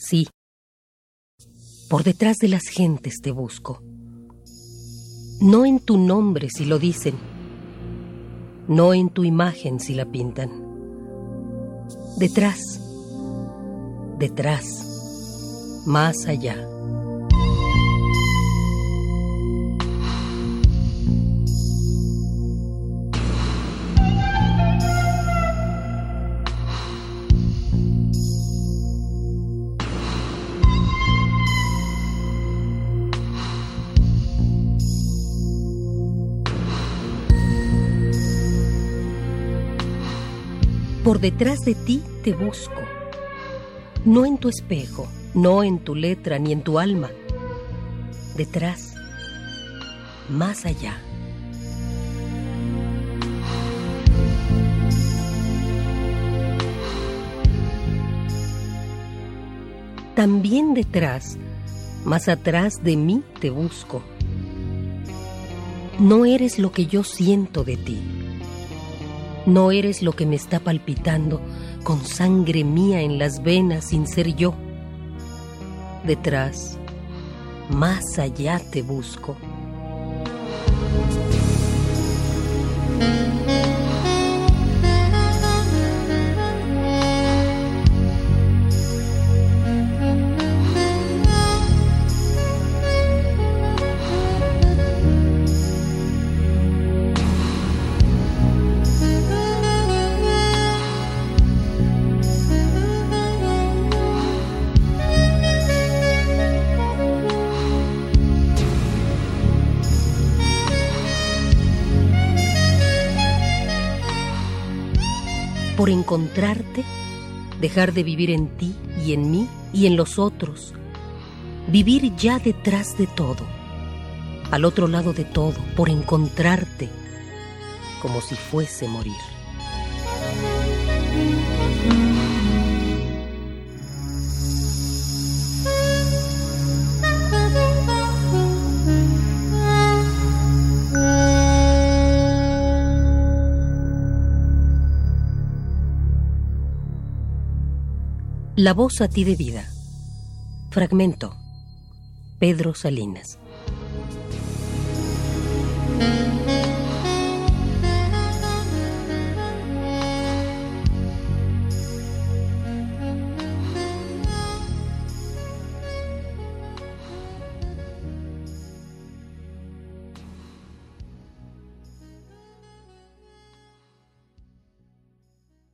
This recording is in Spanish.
Sí, por detrás de las gentes te busco. No en tu nombre si lo dicen, no en tu imagen si la pintan. Detrás, detrás, más allá. Por detrás de ti te busco, no en tu espejo, no en tu letra ni en tu alma. Detrás, más allá. También detrás, más atrás de mí te busco. No eres lo que yo siento de ti no eres lo que me está palpitando con sangre mía en las venas sin ser yo. Detrás, más allá te busco. Por encontrarte, dejar de vivir en ti y en mí y en los otros, vivir ya detrás de todo, al otro lado de todo, por encontrarte, como si fuese morir. La voz a ti de vida. Fragmento. Pedro Salinas.